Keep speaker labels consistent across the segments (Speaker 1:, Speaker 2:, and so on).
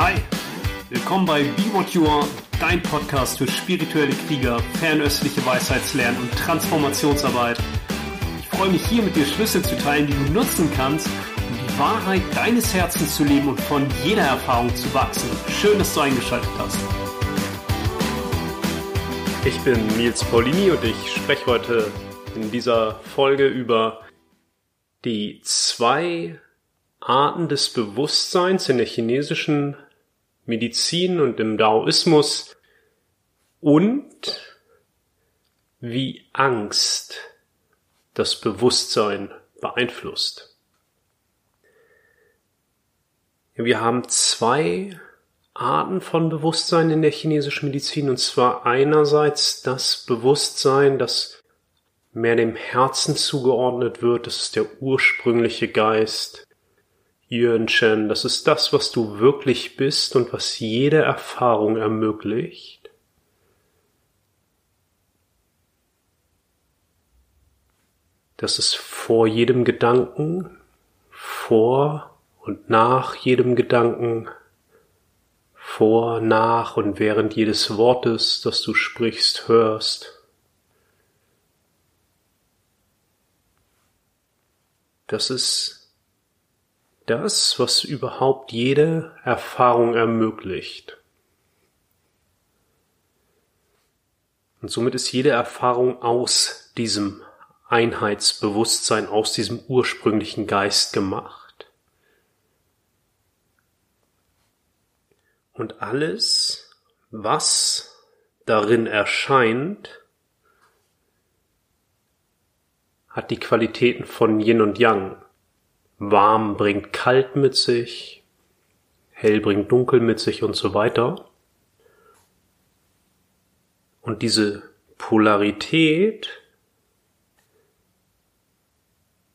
Speaker 1: Hi, willkommen bei Be What You Are, dein Podcast für spirituelle Krieger, fernöstliche Weisheitslernen und Transformationsarbeit. Ich freue mich hier mit dir Schlüssel zu teilen, die du nutzen kannst, um die Wahrheit deines Herzens zu leben und von jeder Erfahrung zu wachsen. Schön, dass du eingeschaltet hast. Ich bin Nils Paulini und ich spreche heute in dieser Folge über die zwei Arten des Bewusstseins in der chinesischen Medizin und im Daoismus und wie Angst das Bewusstsein beeinflusst. Wir haben zwei Arten von Bewusstsein in der chinesischen Medizin und zwar einerseits das Bewusstsein, das mehr dem Herzen zugeordnet wird, das ist der ursprüngliche Geist, Yuan Shen, das ist das, was du wirklich bist und was jede Erfahrung ermöglicht. Das ist vor jedem Gedanken, vor und nach jedem Gedanken, vor, nach und während jedes Wortes, das du sprichst, hörst. Das ist das, was überhaupt jede Erfahrung ermöglicht. Und somit ist jede Erfahrung aus diesem Einheitsbewusstsein, aus diesem ursprünglichen Geist gemacht. Und alles, was darin erscheint, hat die Qualitäten von Yin und Yang. Warm bringt kalt mit sich, hell bringt dunkel mit sich und so weiter. Und diese Polarität,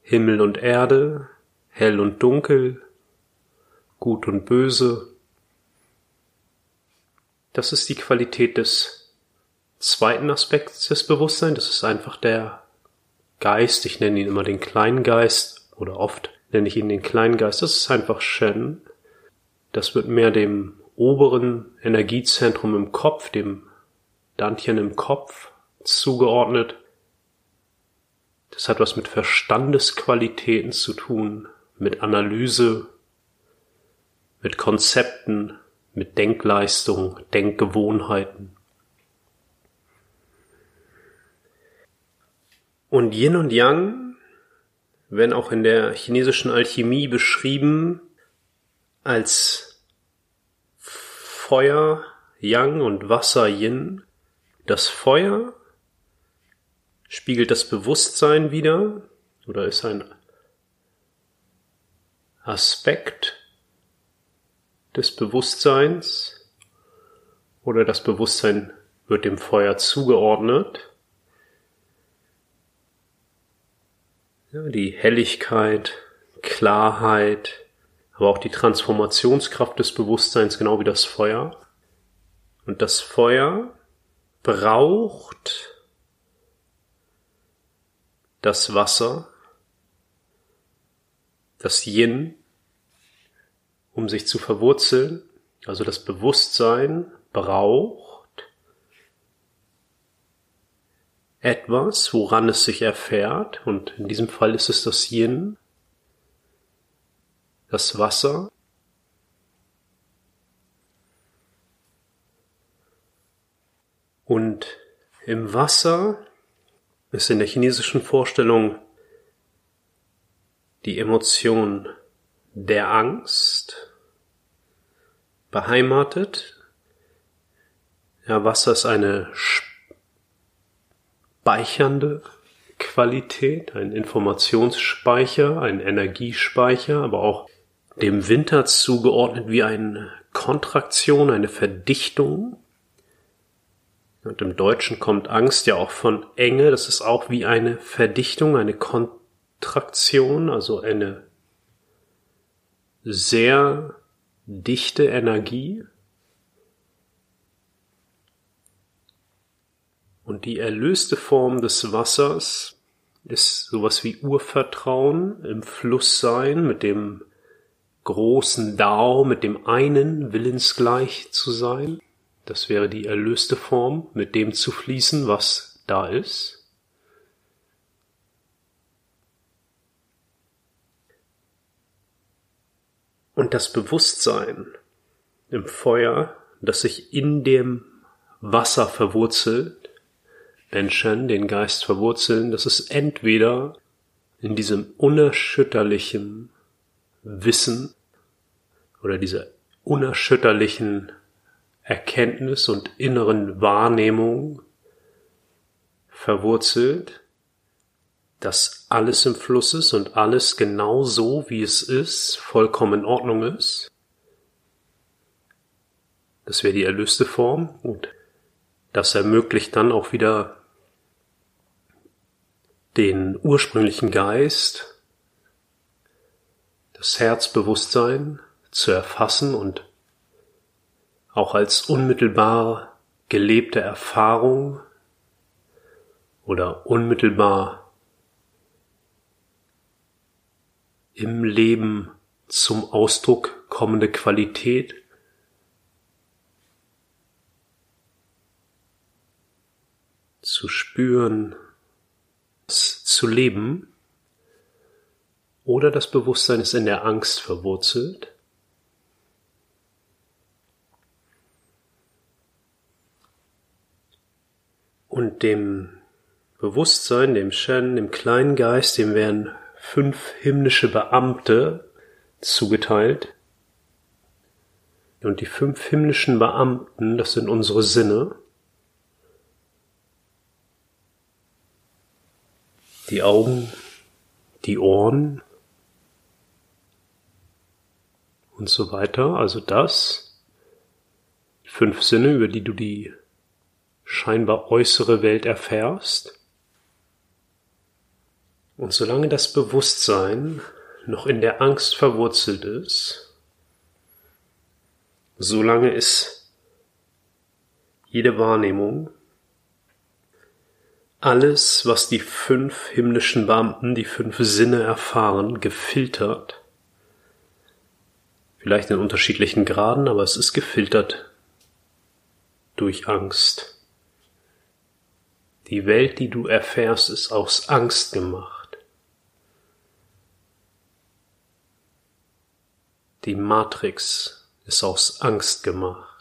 Speaker 1: Himmel und Erde, hell und dunkel, gut und böse, das ist die Qualität des zweiten Aspekts des Bewusstseins. Das ist einfach der Geist. Ich nenne ihn immer den kleinen Geist oder oft nenne ich ihn den kleinen Geist. Das ist einfach Shen. Das wird mehr dem oberen Energiezentrum im Kopf, dem Dantchen im Kopf zugeordnet. Das hat was mit Verstandesqualitäten zu tun, mit Analyse, mit Konzepten, mit Denkleistung, Denkgewohnheiten. Und Yin und Yang werden auch in der chinesischen Alchemie beschrieben als Feuer Yang und Wasser Yin. Das Feuer spiegelt das Bewusstsein wider oder ist ein Aspekt des Bewusstseins oder das Bewusstsein wird dem Feuer zugeordnet. Ja, die Helligkeit, Klarheit, aber auch die Transformationskraft des Bewusstseins, genau wie das Feuer. Und das Feuer braucht das Wasser, das Yin, um sich zu verwurzeln. Also das Bewusstsein braucht etwas, woran es sich erfährt, und in diesem Fall ist es das Yin, das Wasser, und im Wasser ist in der chinesischen Vorstellung die Emotion der Angst beheimatet. Ja, Wasser ist eine speichernde Qualität, ein Informationsspeicher, ein Energiespeicher, aber auch dem Winter zugeordnet wie eine Kontraktion, eine Verdichtung. Und im Deutschen kommt Angst ja auch von Enge, das ist auch wie eine Verdichtung, eine Kontraktion, also eine sehr dichte Energie. Und die erlöste Form des Wassers ist sowas wie Urvertrauen im Fluss sein, mit dem großen Dao mit dem einen willensgleich zu sein. Das wäre die erlöste Form, mit dem zu fließen, was da ist. Und das Bewusstsein im Feuer, das sich in dem Wasser verwurzelt, Menschen den Geist verwurzeln, das ist entweder in diesem unerschütterlichen Wissen oder dieser unerschütterlichen Erkenntnis und inneren Wahrnehmung verwurzelt, dass alles im Fluss ist und alles genau so, wie es ist, vollkommen in Ordnung ist. Das wäre die erlöste Form und das ermöglicht dann auch wieder den ursprünglichen Geist, das Herzbewusstsein zu erfassen und auch als unmittelbar gelebte Erfahrung oder unmittelbar im Leben zum Ausdruck kommende Qualität zu spüren, zu leben, oder das Bewusstsein ist in der Angst verwurzelt. Und dem Bewusstsein, dem Shen, dem kleinen Geist, dem werden fünf himmlische Beamte zugeteilt. Und die fünf himmlischen Beamten, das sind unsere Sinne. Die Augen, die Ohren und so weiter. Also das, fünf Sinne, über die du die scheinbar äußere Welt erfährst. Und solange das Bewusstsein noch in der Angst verwurzelt ist, solange ist jede Wahrnehmung, alles, was die fünf himmlischen Beamten, die fünf Sinne erfahren, gefiltert. Vielleicht in unterschiedlichen Graden, aber es ist gefiltert durch Angst. Die Welt, die du erfährst, ist aus Angst gemacht. Die Matrix ist aus Angst gemacht.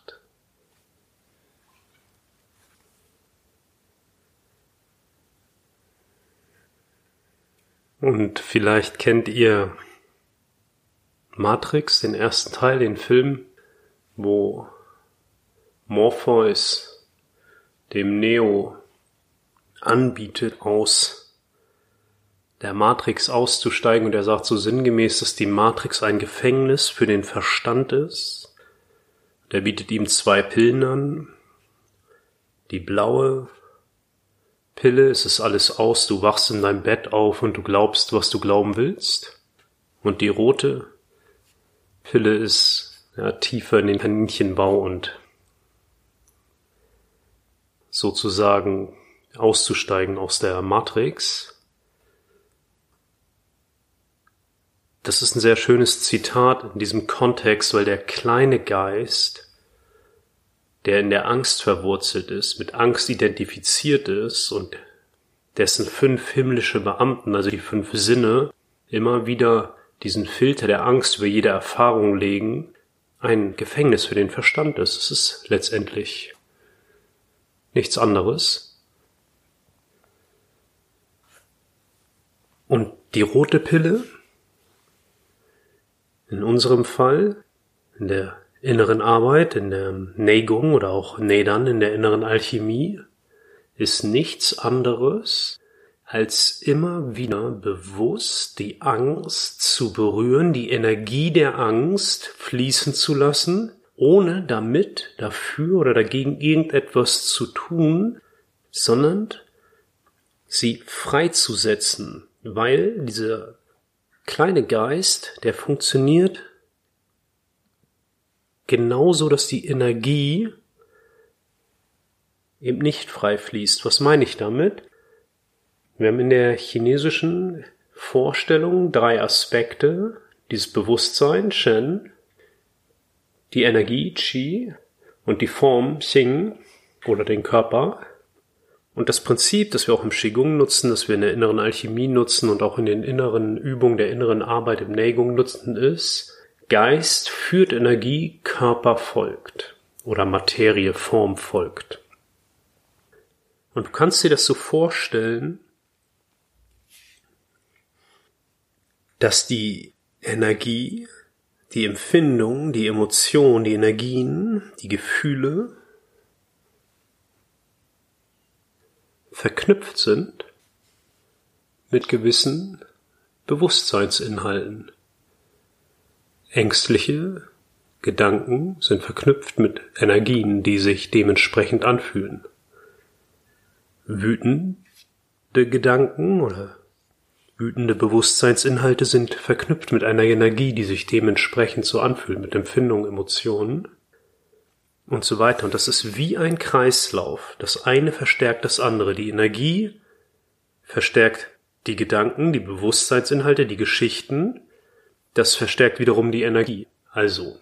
Speaker 1: Und vielleicht kennt ihr Matrix, den ersten Teil, den Film, wo Morpheus dem Neo anbietet, aus der Matrix auszusteigen und er sagt so sinngemäß, dass die Matrix ein Gefängnis für den Verstand ist. Der bietet ihm zwei Pillen an. Die blaue Pille, es ist alles aus, du wachst in deinem Bett auf und du glaubst, was du glauben willst. Und die rote Pille ist ja, tiefer in den Kaninchenbau und sozusagen auszusteigen aus der Matrix. Das ist ein sehr schönes Zitat in diesem Kontext, weil der kleine Geist, der in der Angst verwurzelt ist, mit Angst identifiziert ist und dessen fünf himmlische Beamten, also die fünf Sinne, immer wieder diesen Filter der Angst über jede Erfahrung legen, ein Gefängnis für den Verstand ist. Es ist letztendlich nichts anderes. Und die rote Pille, in unserem Fall, in der inneren Arbeit, in der Negung oder auch Nedern, in der inneren Alchemie, ist nichts anderes als immer wieder bewusst die Angst zu berühren, die Energie der Angst fließen zu lassen, ohne damit dafür oder dagegen irgendetwas zu tun, sondern sie freizusetzen, weil dieser kleine Geist, der funktioniert genauso, dass die Energie eben nicht frei fließt. Was meine ich damit? Wir haben in der chinesischen Vorstellung drei Aspekte, dieses Bewusstsein, Shen, die Energie, Qi, und die Form, Xing, oder den Körper. Und das Prinzip, das wir auch im Qigong nutzen, das wir in der inneren Alchemie nutzen und auch in den inneren Übungen der inneren Arbeit im Neigung nutzen, ist, Geist führt Energie, Körper folgt. Oder Materie, Form folgt. Und du kannst dir das so vorstellen, dass die Energie, die Empfindung, die Emotion, die Energien, die Gefühle verknüpft sind mit gewissen Bewusstseinsinhalten. Ängstliche Gedanken sind verknüpft mit Energien, die sich dementsprechend anfühlen. Wütende Gedanken oder wütende Bewusstseinsinhalte sind verknüpft mit einer Energie, die sich dementsprechend so anfühlt, mit Empfindungen, Emotionen und so weiter. Und das ist wie ein Kreislauf. Das eine verstärkt das andere. Die Energie verstärkt die Gedanken, die Bewusstseinsinhalte, die Geschichten. Das verstärkt wiederum die Energie. Also,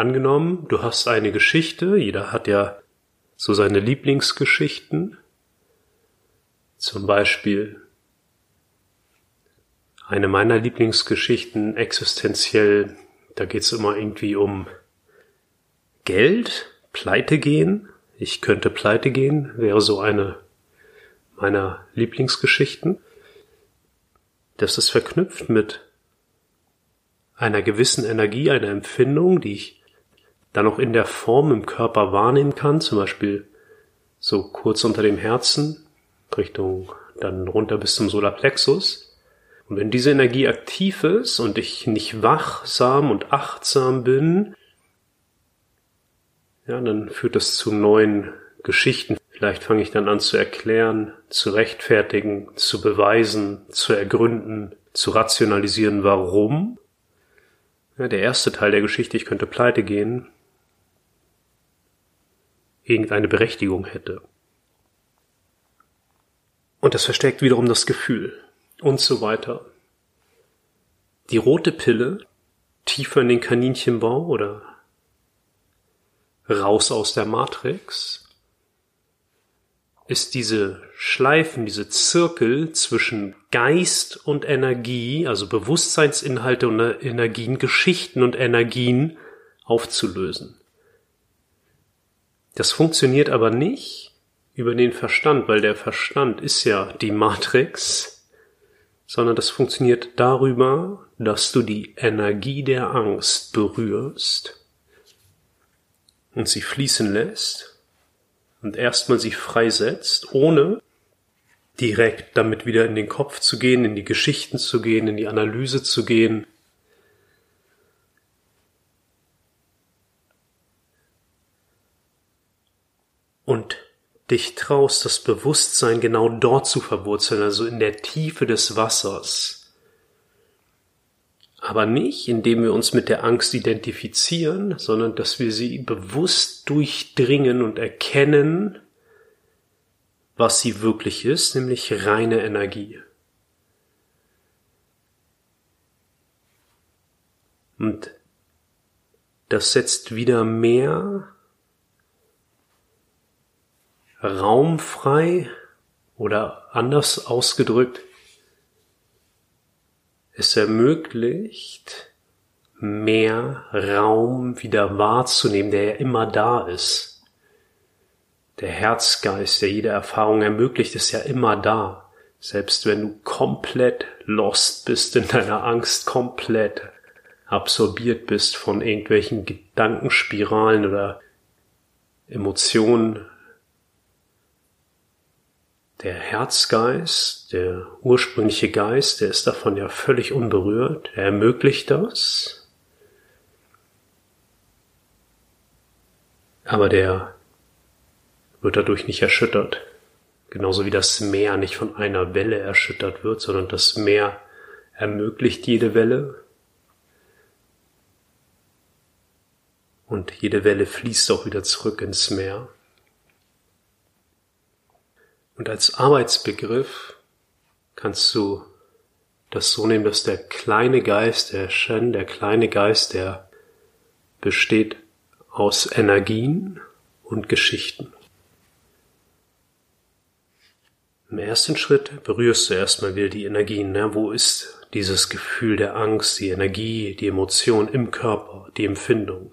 Speaker 1: angenommen, du hast eine Geschichte, jeder hat ja so seine Lieblingsgeschichten. Zum Beispiel eine meiner Lieblingsgeschichten existenziell, da geht's immer irgendwie um Geld, pleite gehen. Ich könnte pleite gehen, wäre so eine meiner Lieblingsgeschichten. Das ist verknüpft mit einer gewissen Energie, einer Empfindung, die ich dann auch in der Form im Körper wahrnehmen kann, zum Beispiel so kurz unter dem Herzen, Richtung dann runter bis zum Solarplexus. Und wenn diese Energie aktiv ist und ich nicht wachsam und achtsam bin, ja, dann führt das zu neuen Geschichten. Vielleicht fange ich dann an zu erklären, zu rechtfertigen, zu beweisen, zu ergründen, zu rationalisieren, warum. Ja, der erste Teil der Geschichte, ich könnte pleite gehen, irgendeine Berechtigung hätte. Und das verstärkt wiederum das Gefühl und so weiter. Die rote Pille tiefer in den Kaninchenbau oder raus aus der Matrix, ist diese Schleifen, diese Zirkel zwischen Geist und Energie, also Bewusstseinsinhalte und Energien, Geschichten und Energien aufzulösen. Das funktioniert aber nicht über den Verstand, weil der Verstand ist ja die Matrix, sondern das funktioniert darüber, dass du die Energie der Angst berührst und sie fließen lässt und erstmal sie freisetzt, ohne direkt damit wieder in den Kopf zu gehen, in die Geschichten zu gehen, in die Analyse zu gehen. Und dich traust, das Bewusstsein genau dort zu verwurzeln, also in der Tiefe des Wassers aber nicht, indem wir uns mit der Angst identifizieren, sondern dass wir sie bewusst durchdringen und erkennen, was sie wirklich ist, nämlich reine Energie. Und das setzt wieder mehr Raum frei oder anders ausgedrückt, es ermöglicht, mehr Raum wieder wahrzunehmen, der ja immer da ist. Der Herzgeist, der jede Erfahrung ermöglicht, ist ja immer da. Selbst wenn du komplett lost bist in deiner Angst, komplett absorbiert bist von irgendwelchen Gedankenspiralen oder Emotionen, der Herzgeist, der ursprüngliche Geist, der ist davon ja völlig unberührt. Er ermöglicht das. Aber der wird dadurch nicht erschüttert. Genauso wie das Meer nicht von einer Welle erschüttert wird, sondern das Meer ermöglicht jede Welle. Und jede Welle fließt auch wieder zurück ins Meer. Und als Arbeitsbegriff kannst du das so nehmen, dass der kleine Geist, der Shen, der kleine Geist, der besteht aus Energien und Geschichten. Im ersten Schritt berührst du erstmal wieder die Energien. Ne? Wo ist dieses Gefühl der Angst, die Energie, die Emotion im Körper, die Empfindung?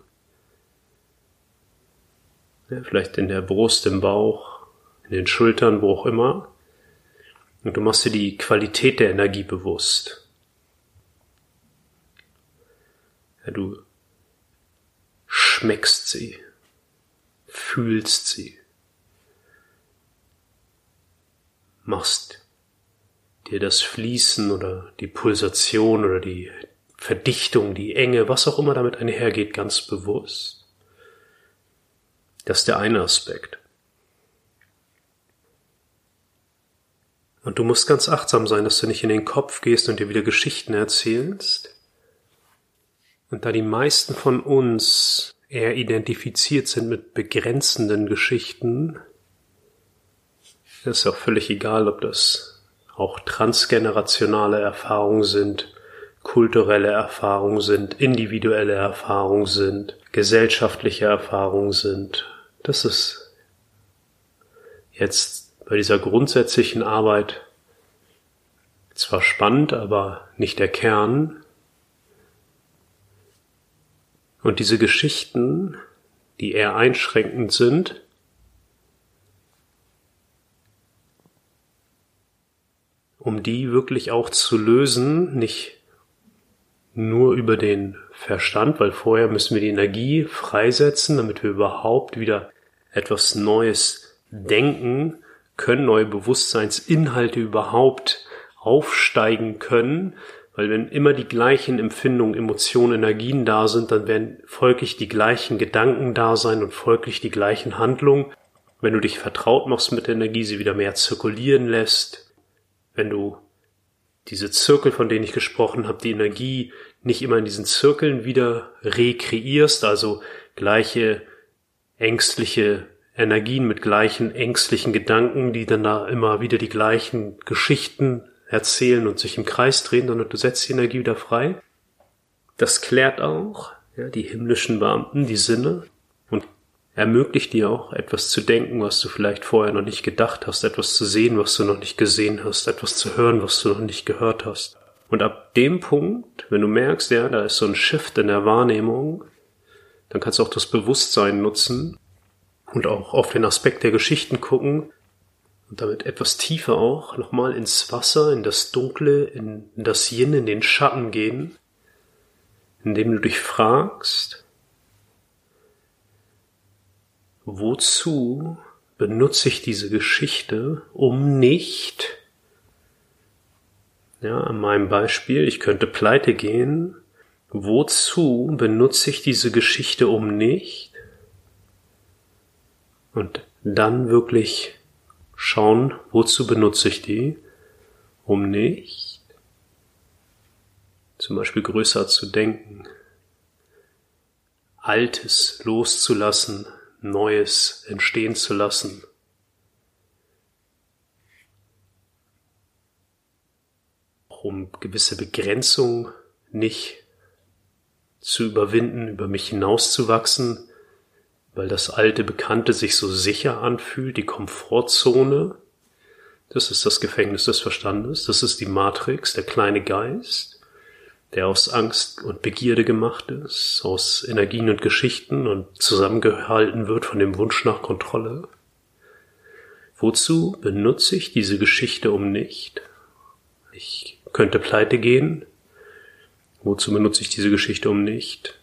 Speaker 1: Ja, vielleicht in der Brust, im Bauch, in den Schultern, wo auch immer. Und du machst dir die Qualität der Energie bewusst. Ja, du schmeckst sie, fühlst sie. machst dir das Fließen oder die Pulsation oder die Verdichtung, die Enge, was auch immer damit einhergeht, ganz bewusst. Das ist der eine Aspekt. Und du musst ganz achtsam sein, dass du nicht in den Kopf gehst und dir wieder Geschichten erzählst. Und da die meisten von uns eher identifiziert sind mit begrenzenden Geschichten, ist auch völlig egal, ob das auch transgenerationale Erfahrungen sind, kulturelle Erfahrungen sind, individuelle Erfahrungen sind, gesellschaftliche Erfahrungen sind. Das ist jetzt bei dieser grundsätzlichen Arbeit zwar spannend, aber nicht der Kern. Und diese Geschichten, die eher einschränkend sind, um die wirklich auch zu lösen, nicht nur über den Verstand, weil vorher müssen wir die Energie freisetzen, damit wir überhaupt wieder etwas Neues denken können, neue Bewusstseinsinhalte überhaupt aufsteigen können, weil wenn immer die gleichen Empfindungen, Emotionen, Energien da sind, dann werden folglich die gleichen Gedanken da sein und folglich die gleichen Handlungen. Wenn du dich vertraut machst mit der Energie, sie wieder mehr zirkulieren lässt, wenn du diese Zirkel, von denen ich gesprochen habe, die Energie nicht immer in diesen Zirkeln wieder rekreierst, also gleiche ängstliche Energien mit gleichen ängstlichen Gedanken, die dann da immer wieder die gleichen Geschichten erzählen und sich im Kreis drehen, sondern du setzt die Energie wieder frei. Das klärt auch ja, die himmlischen Beamten, die Sinne, ermöglicht dir auch etwas zu denken, was du vielleicht vorher noch nicht gedacht hast, etwas zu sehen, was du noch nicht gesehen hast, etwas zu hören, was du noch nicht gehört hast. Und ab dem Punkt, wenn du merkst, ja, da ist so ein Shift in der Wahrnehmung, dann kannst du auch das Bewusstsein nutzen und auch auf den Aspekt der Geschichten gucken und damit etwas tiefer auch nochmal ins Wasser, in das Dunkle, in das Yin, in den Schatten gehen, indem du dich fragst, wozu benutze ich diese Geschichte, um nicht, ja, an meinem Beispiel, ich könnte pleite gehen, wozu benutze ich diese Geschichte, um nicht, und dann wirklich schauen, wozu benutze ich die, um nicht, zum Beispiel größer zu denken, Altes loszulassen, Neues entstehen zu lassen. Um gewisse Begrenzungen nicht zu überwinden, über mich hinauszuwachsen, weil das alte Bekannte sich so sicher anfühlt, die Komfortzone. Das ist das Gefängnis des Verstandes, das ist die Matrix, der kleine Geist der aus Angst und Begierde gemacht ist, aus Energien und Geschichten und zusammengehalten wird von dem Wunsch nach Kontrolle? Wozu benutze ich diese Geschichte um nicht? Ich könnte pleite gehen. Wozu benutze ich diese Geschichte um nicht?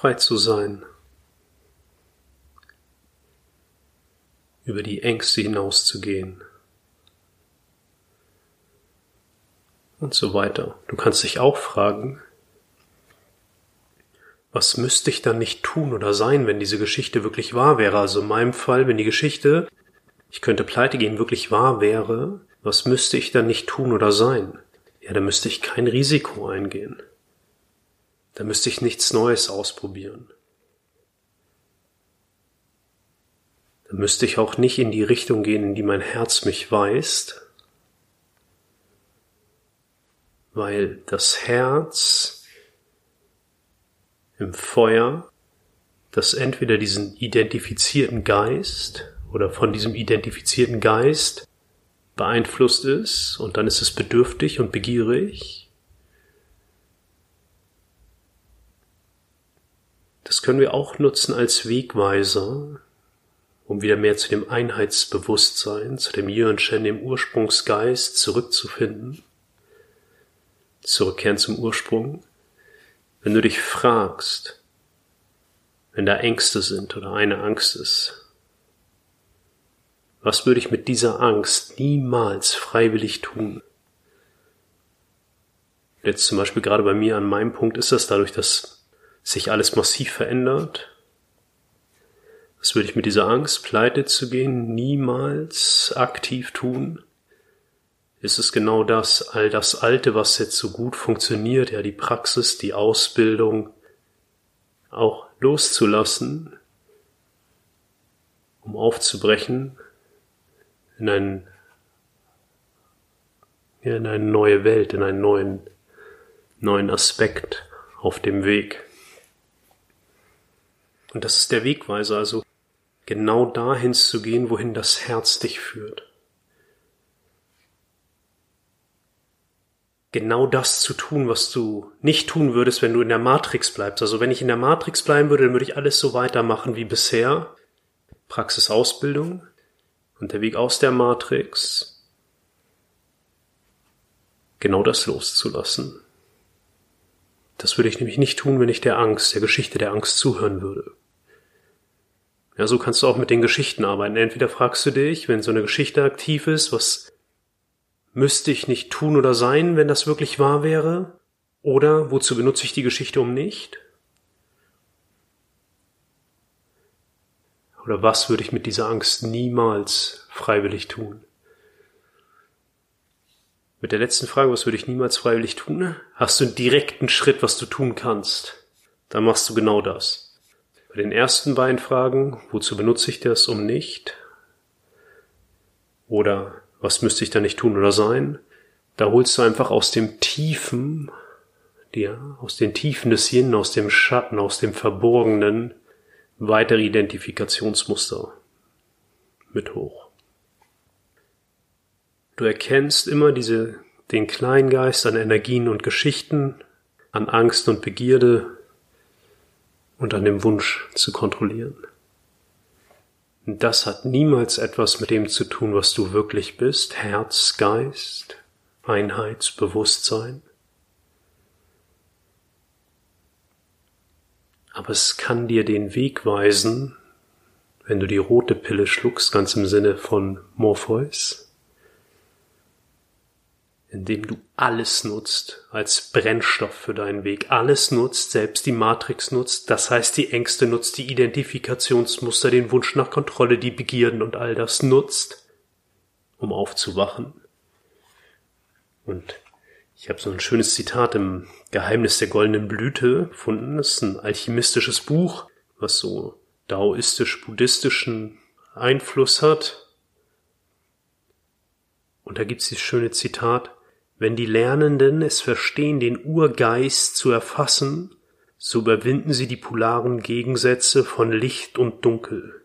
Speaker 1: Frei zu sein. Über die Ängste hinauszugehen. und so weiter. Du kannst dich auch fragen, was müsste ich dann nicht tun oder sein, wenn diese Geschichte wirklich wahr wäre? Also in meinem Fall, wenn die Geschichte, ich könnte pleite gehen, wirklich wahr wäre, was müsste ich dann nicht tun oder sein? Ja, da müsste ich kein Risiko eingehen. Da müsste ich nichts Neues ausprobieren. Da müsste ich auch nicht in die Richtung gehen, in die mein Herz mich weist, weil das Herz im Feuer, das entweder diesen identifizierten Geist oder von diesem identifizierten Geist beeinflusst ist und dann ist es bedürftig und begierig. Das können wir auch nutzen als Wegweiser, um wieder mehr zu dem Einheitsbewusstsein, zu dem Yuan-Shen, dem Ursprungsgeist zurückzufinden, zurückkehren zum Ursprung. Wenn du dich fragst, wenn da Ängste sind oder eine Angst ist, was würde ich mit dieser Angst niemals freiwillig tun? Jetzt zum Beispiel gerade bei mir an meinem Punkt ist das dadurch, dass sich alles massiv verändert, was würde ich mit dieser Angst, pleite zu gehen, niemals aktiv tun? Ist es genau das, all das Alte, was jetzt so gut funktioniert, ja, die Praxis, die Ausbildung, auch loszulassen, um aufzubrechen in ein, ja, in eine neue Welt, in einen neuen, neuen Aspekt auf dem Weg. Und das ist der Wegweiser, also genau dahin zu gehen, wohin das Herz dich führt. Genau das zu tun, was du nicht tun würdest, wenn du in der Matrix bleibst. Also wenn ich in der Matrix bleiben würde, dann würde ich alles so weitermachen wie bisher. Praxisausbildung und der Weg aus der Matrix. Genau das loszulassen. Das würde ich nämlich nicht tun, wenn ich der Angst, der Geschichte der Angst zuhören würde. Ja, so kannst du auch mit den Geschichten arbeiten. Entweder fragst du dich, wenn so eine Geschichte aktiv ist, was müsste ich nicht tun oder sein, wenn das wirklich wahr wäre? Oder wozu benutze ich die Geschichte um nicht? Oder was würde ich mit dieser Angst niemals freiwillig tun? Mit der letzten Frage, was würde ich niemals freiwillig tun? Hast du einen direkten Schritt, was du tun kannst? Dann machst du genau das. Bei den ersten beiden Fragen, wozu benutze ich das, um nicht? Oder was müsste ich da nicht tun oder sein? Da holst du einfach aus dem Tiefen, ja, aus den Tiefen des Yin, aus dem Schatten, aus dem Verborgenen weitere Identifikationsmuster mit hoch. Du erkennst immer diese, den Kleingeist an Energien und Geschichten, an Angst und Begierde, und an dem Wunsch zu kontrollieren. Das hat niemals etwas mit dem zu tun, was du wirklich bist, Herz, Geist, Einheitsbewusstsein. Aber es kann dir den Weg weisen, wenn du die rote Pille schluckst, ganz im Sinne von Morpheus, indem du alles nutzt als Brennstoff für deinen Weg. Alles nutzt, selbst die Matrix nutzt, das heißt die Ängste nutzt, die Identifikationsmuster, den Wunsch nach Kontrolle, die Begierden und all das nutzt, um aufzuwachen. Und ich habe so ein schönes Zitat im Geheimnis der goldenen Blüte gefunden. Das ist ein alchemistisches Buch, was so daoistisch-buddhistischen Einfluss hat. Und da gibt's dieses schöne Zitat, wenn die Lernenden es verstehen, den Urgeist zu erfassen, so überwinden sie die polaren Gegensätze von Licht und Dunkel.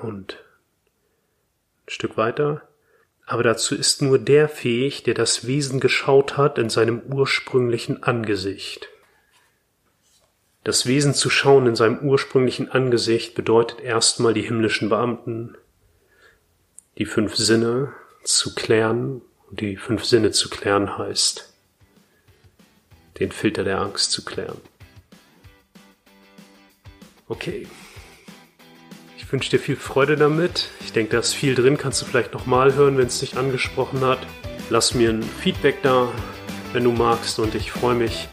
Speaker 1: Und ein Stück weiter. Aber dazu ist nur der fähig, der das Wesen geschaut hat in seinem ursprünglichen Angesicht. Das Wesen zu schauen in seinem ursprünglichen Angesicht bedeutet erstmal die himmlischen Beamten, die fünf Sinne zu klären. Und die fünf Sinne zu klären heißt, den Filter der Angst zu klären. Okay. Ich wünsche dir viel Freude damit. Ich denke, da ist viel drin. Kannst du vielleicht nochmal hören, wenn es dich angesprochen hat. Lass mir ein Feedback da, wenn du magst. Und ich freue mich,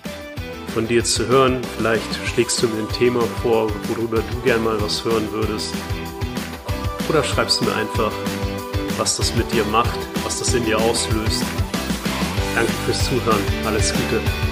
Speaker 1: von dir zu hören. Vielleicht schlägst du mir ein Thema vor, worüber du gern mal was hören würdest. Oder schreibst du mir einfach was das mit dir macht, was das in dir auslöst. Danke fürs Zuhören. Alles Gute.